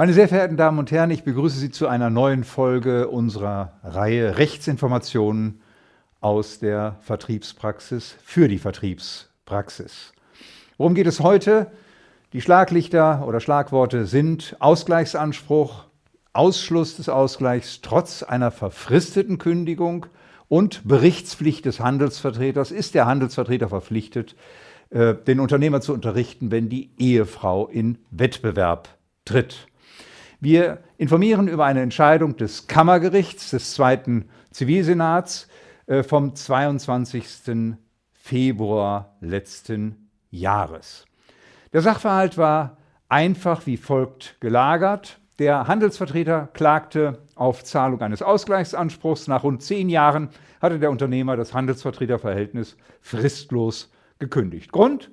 Meine sehr verehrten Damen und Herren, ich begrüße Sie zu einer neuen Folge unserer Reihe Rechtsinformationen aus der Vertriebspraxis für die Vertriebspraxis. Worum geht es heute? Die Schlaglichter oder Schlagworte sind Ausgleichsanspruch, Ausschluss des Ausgleichs trotz einer verfristeten Kündigung und Berichtspflicht des Handelsvertreters. Ist der Handelsvertreter verpflichtet, äh, den Unternehmer zu unterrichten, wenn die Ehefrau in Wettbewerb tritt? Wir informieren über eine Entscheidung des Kammergerichts des zweiten Zivilsenats äh, vom 22. Februar letzten Jahres. Der Sachverhalt war einfach wie folgt gelagert. Der Handelsvertreter klagte auf Zahlung eines Ausgleichsanspruchs. Nach rund zehn Jahren hatte der Unternehmer das Handelsvertreterverhältnis fristlos gekündigt. Grund?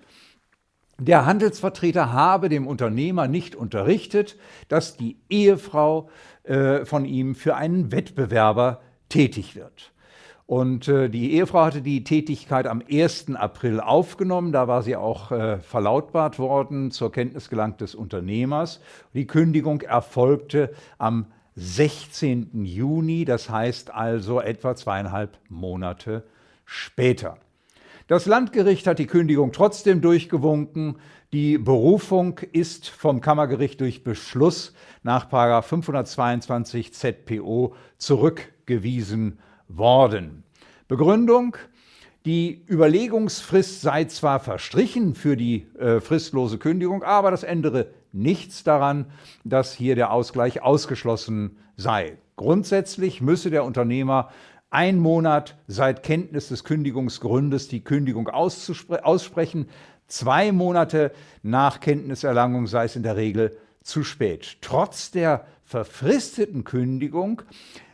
Der Handelsvertreter habe dem Unternehmer nicht unterrichtet, dass die Ehefrau äh, von ihm für einen Wettbewerber tätig wird. Und äh, die Ehefrau hatte die Tätigkeit am 1. April aufgenommen. Da war sie auch äh, verlautbart worden, zur Kenntnis gelangt des Unternehmers. Die Kündigung erfolgte am 16. Juni, das heißt also etwa zweieinhalb Monate später. Das Landgericht hat die Kündigung trotzdem durchgewunken. Die Berufung ist vom Kammergericht durch Beschluss nach 522 ZPO zurückgewiesen worden. Begründung die Überlegungsfrist sei zwar verstrichen für die äh, fristlose Kündigung, aber das ändere nichts daran, dass hier der Ausgleich ausgeschlossen sei. Grundsätzlich müsse der Unternehmer ein Monat seit Kenntnis des Kündigungsgrundes die Kündigung aussprechen. Zwei Monate nach Kenntniserlangung sei es in der Regel zu spät. Trotz der verfristeten Kündigung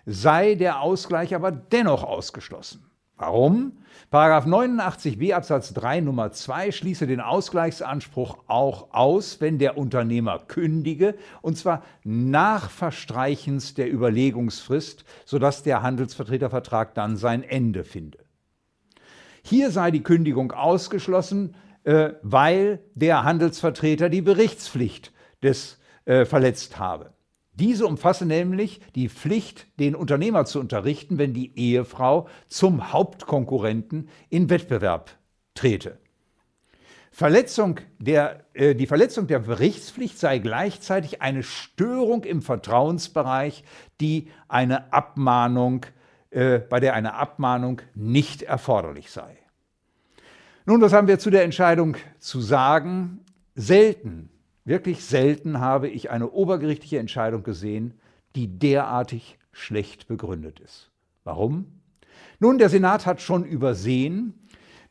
sei der Ausgleich aber dennoch ausgeschlossen. Warum? Paragraph 89b Absatz 3 Nummer 2 schließe den Ausgleichsanspruch auch aus, wenn der Unternehmer kündige, und zwar nach Verstreichens der Überlegungsfrist, sodass der Handelsvertretervertrag dann sein Ende finde. Hier sei die Kündigung ausgeschlossen, äh, weil der Handelsvertreter die Berichtspflicht des äh, verletzt habe. Diese umfasse nämlich die Pflicht, den Unternehmer zu unterrichten, wenn die Ehefrau zum Hauptkonkurrenten in Wettbewerb trete. Verletzung der, äh, die Verletzung der Berichtspflicht sei gleichzeitig eine Störung im Vertrauensbereich, die eine Abmahnung, äh, bei der eine Abmahnung nicht erforderlich sei. Nun, was haben wir zu der Entscheidung zu sagen? Selten Wirklich selten habe ich eine obergerichtliche Entscheidung gesehen, die derartig schlecht begründet ist. Warum? Nun, der Senat hat schon übersehen,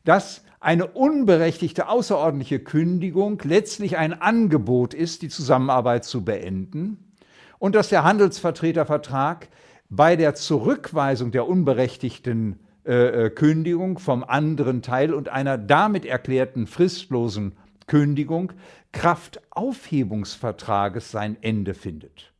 dass eine unberechtigte außerordentliche Kündigung letztlich ein Angebot ist, die Zusammenarbeit zu beenden und dass der Handelsvertretervertrag bei der Zurückweisung der unberechtigten äh, äh Kündigung vom anderen Teil und einer damit erklärten fristlosen Kündigung Kraftaufhebungsvertrages sein Ende findet.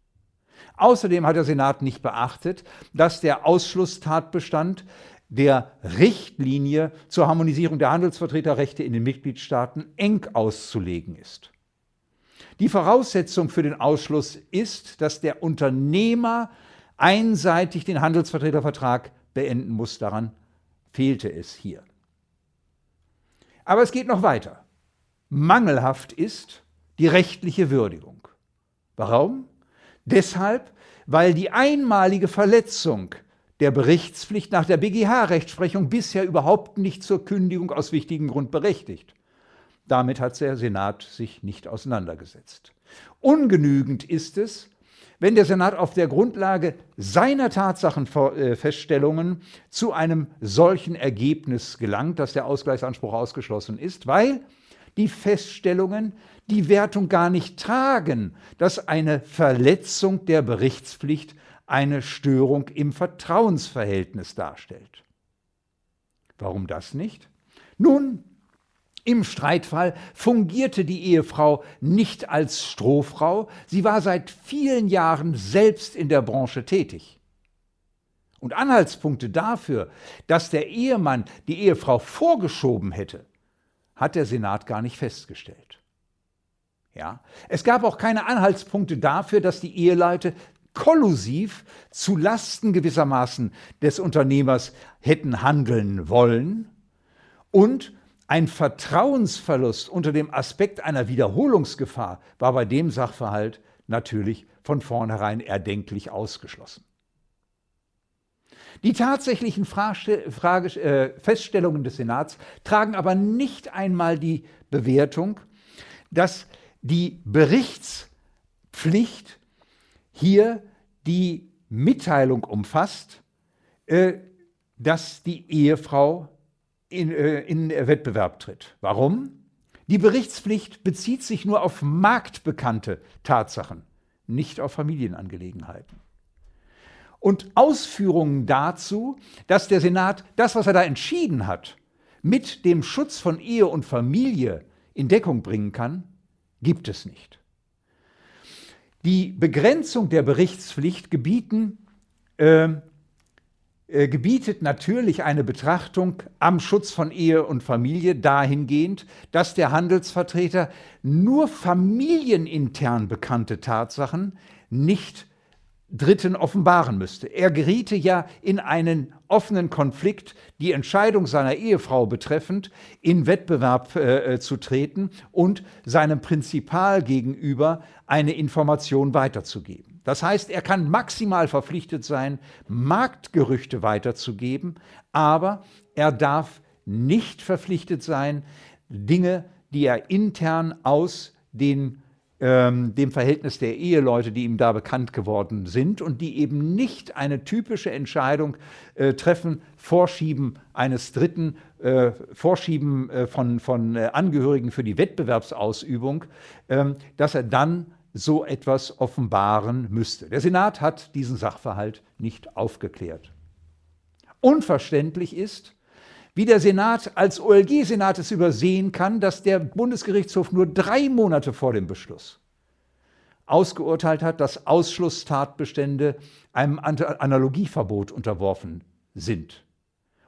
Außerdem hat der Senat nicht beachtet, dass der Ausschlusstatbestand der Richtlinie zur Harmonisierung der Handelsvertreterrechte in den Mitgliedstaaten eng auszulegen ist. Die Voraussetzung für den Ausschluss ist, dass der Unternehmer einseitig den Handelsvertretervertrag beenden muss. Daran fehlte es hier. Aber es geht noch weiter mangelhaft ist die rechtliche Würdigung. Warum? Deshalb, weil die einmalige Verletzung der Berichtspflicht nach der BGH-Rechtsprechung bisher überhaupt nicht zur Kündigung aus wichtigem Grund berechtigt. Damit hat der Senat sich nicht auseinandergesetzt. Ungenügend ist es, wenn der Senat auf der Grundlage seiner Tatsachenfeststellungen zu einem solchen Ergebnis gelangt, dass der Ausgleichsanspruch ausgeschlossen ist, weil die Feststellungen die Wertung gar nicht tragen, dass eine Verletzung der Berichtspflicht eine Störung im Vertrauensverhältnis darstellt. Warum das nicht? Nun, im Streitfall fungierte die Ehefrau nicht als Strohfrau, sie war seit vielen Jahren selbst in der Branche tätig. Und Anhaltspunkte dafür, dass der Ehemann die Ehefrau vorgeschoben hätte, hat der Senat gar nicht festgestellt. Ja? Es gab auch keine Anhaltspunkte dafür, dass die Eheleute kollusiv zu Lasten gewissermaßen des Unternehmers hätten handeln wollen und ein Vertrauensverlust unter dem Aspekt einer Wiederholungsgefahr war bei dem Sachverhalt natürlich von vornherein erdenklich ausgeschlossen. Die tatsächlichen Frage, Frage, äh, Feststellungen des Senats tragen aber nicht einmal die Bewertung, dass die Berichtspflicht hier die Mitteilung umfasst, äh, dass die Ehefrau in, äh, in Wettbewerb tritt. Warum? Die Berichtspflicht bezieht sich nur auf marktbekannte Tatsachen, nicht auf Familienangelegenheiten. Und Ausführungen dazu, dass der Senat das, was er da entschieden hat, mit dem Schutz von Ehe und Familie in Deckung bringen kann, gibt es nicht. Die Begrenzung der Berichtspflicht gebieten, äh, äh, gebietet natürlich eine Betrachtung am Schutz von Ehe und Familie dahingehend, dass der Handelsvertreter nur familienintern bekannte Tatsachen nicht Dritten offenbaren müsste. Er geriete ja in einen offenen Konflikt, die Entscheidung seiner Ehefrau betreffend in Wettbewerb äh, äh, zu treten und seinem Prinzipal gegenüber eine Information weiterzugeben. Das heißt, er kann maximal verpflichtet sein, Marktgerüchte weiterzugeben, aber er darf nicht verpflichtet sein, Dinge, die er intern aus den ähm, dem Verhältnis der Eheleute, die ihm da bekannt geworden sind und die eben nicht eine typische Entscheidung äh, treffen, Vorschieben eines Dritten, äh, Vorschieben äh, von, von äh, Angehörigen für die Wettbewerbsausübung, ähm, dass er dann so etwas offenbaren müsste. Der Senat hat diesen Sachverhalt nicht aufgeklärt. Unverständlich ist, wie der Senat als OLG-Senat es übersehen kann, dass der Bundesgerichtshof nur drei Monate vor dem Beschluss ausgeurteilt hat, dass Ausschlusstatbestände einem Analogieverbot unterworfen sind.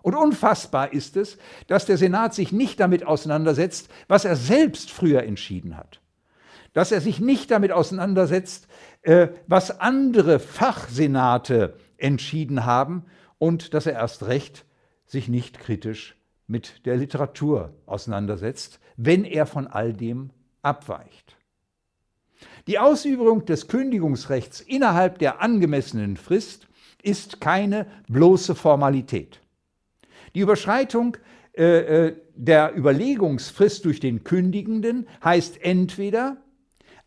Und unfassbar ist es, dass der Senat sich nicht damit auseinandersetzt, was er selbst früher entschieden hat. Dass er sich nicht damit auseinandersetzt, äh, was andere Fachsenate entschieden haben und dass er erst recht sich nicht kritisch mit der Literatur auseinandersetzt, wenn er von all dem abweicht. Die Ausübung des Kündigungsrechts innerhalb der angemessenen Frist ist keine bloße Formalität. Die Überschreitung äh, äh der Überlegungsfrist durch den Kündigenden heißt entweder,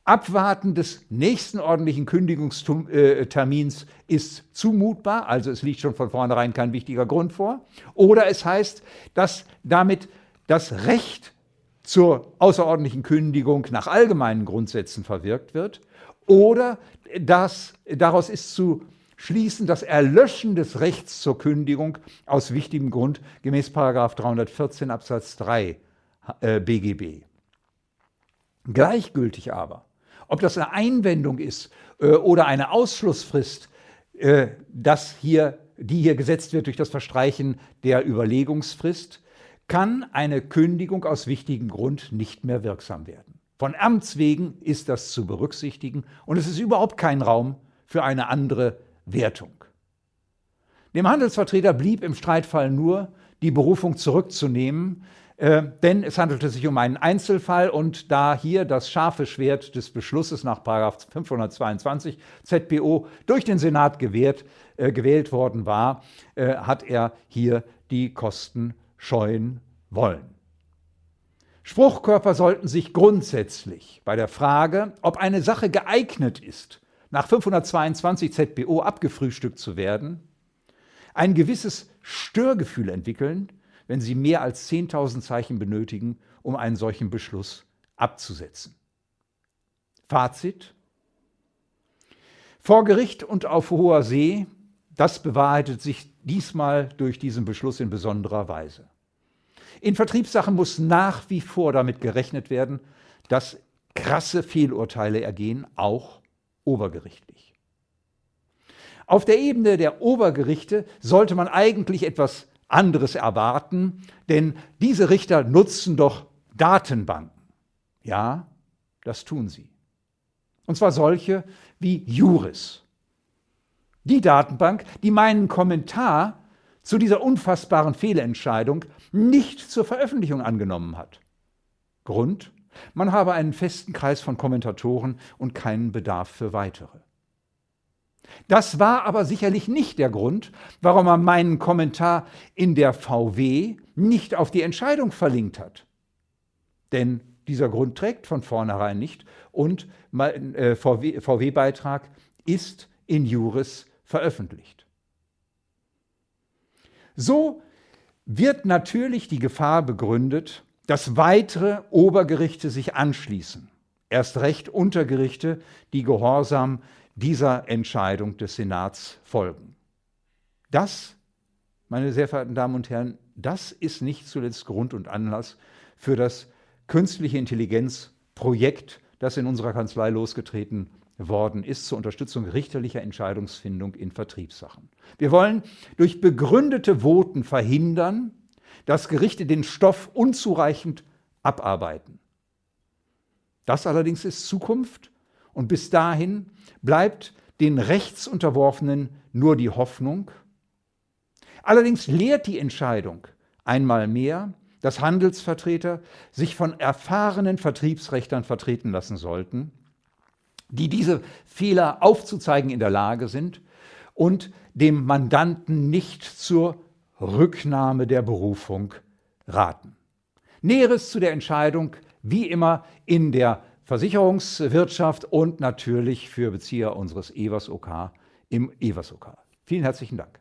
Abwarten des nächsten ordentlichen Kündigungstermins ist zumutbar, also es liegt schon von vornherein kein wichtiger Grund vor. Oder es heißt, dass damit das Recht zur außerordentlichen Kündigung nach allgemeinen Grundsätzen verwirkt wird. Oder dass, daraus ist zu schließen, das Erlöschen des Rechts zur Kündigung aus wichtigem Grund gemäß 314 Absatz 3 äh, BGB. Gleichgültig aber, ob das eine Einwendung ist äh, oder eine Ausschlussfrist, äh, das hier, die hier gesetzt wird durch das Verstreichen der Überlegungsfrist, kann eine Kündigung aus wichtigem Grund nicht mehr wirksam werden. Von Amts wegen ist das zu berücksichtigen und es ist überhaupt kein Raum für eine andere Wertung. Dem Handelsvertreter blieb im Streitfall nur die Berufung zurückzunehmen, äh, denn es handelte sich um einen Einzelfall und da hier das scharfe Schwert des Beschlusses nach 522 ZPO durch den Senat gewährt, äh, gewählt worden war, äh, hat er hier die Kosten scheuen wollen. Spruchkörper sollten sich grundsätzlich bei der Frage, ob eine Sache geeignet ist, nach 522 ZPO abgefrühstückt zu werden, ein gewisses Störgefühl entwickeln, wenn Sie mehr als 10.000 Zeichen benötigen, um einen solchen Beschluss abzusetzen. Fazit. Vor Gericht und auf hoher See, das bewahrheitet sich diesmal durch diesen Beschluss in besonderer Weise. In Vertriebssachen muss nach wie vor damit gerechnet werden, dass krasse Fehlurteile ergehen, auch obergerichtlich. Auf der Ebene der Obergerichte sollte man eigentlich etwas anderes erwarten, denn diese Richter nutzen doch Datenbanken. Ja, Das tun sie. Und zwar solche wie Juris. Die Datenbank, die meinen Kommentar zu dieser unfassbaren Fehlentscheidung nicht zur Veröffentlichung angenommen hat. Grund? Man habe einen festen Kreis von Kommentatoren und keinen Bedarf für weitere. Das war aber sicherlich nicht der Grund, warum man meinen Kommentar in der VW nicht auf die Entscheidung verlinkt hat. Denn dieser Grund trägt von vornherein nicht und mein äh, VW-Beitrag ist in Juris veröffentlicht. So wird natürlich die Gefahr begründet, dass weitere Obergerichte sich anschließen, erst recht Untergerichte, die gehorsam dieser Entscheidung des Senats folgen. Das, meine sehr verehrten Damen und Herren, das ist nicht zuletzt Grund und Anlass für das künstliche Intelligenzprojekt, das in unserer Kanzlei losgetreten worden ist zur Unterstützung richterlicher Entscheidungsfindung in Vertriebssachen. Wir wollen durch begründete Voten verhindern, dass Gerichte den Stoff unzureichend abarbeiten. Das allerdings ist Zukunft und bis dahin bleibt den Rechtsunterworfenen nur die Hoffnung. Allerdings lehrt die Entscheidung einmal mehr, dass Handelsvertreter sich von erfahrenen Vertriebsrechtern vertreten lassen sollten, die diese Fehler aufzuzeigen in der Lage sind und dem Mandanten nicht zur Rücknahme der Berufung raten. Näheres zu der Entscheidung wie immer in der Versicherungswirtschaft und natürlich für Bezieher unseres EWAS OK im EWAS OK. Vielen herzlichen Dank.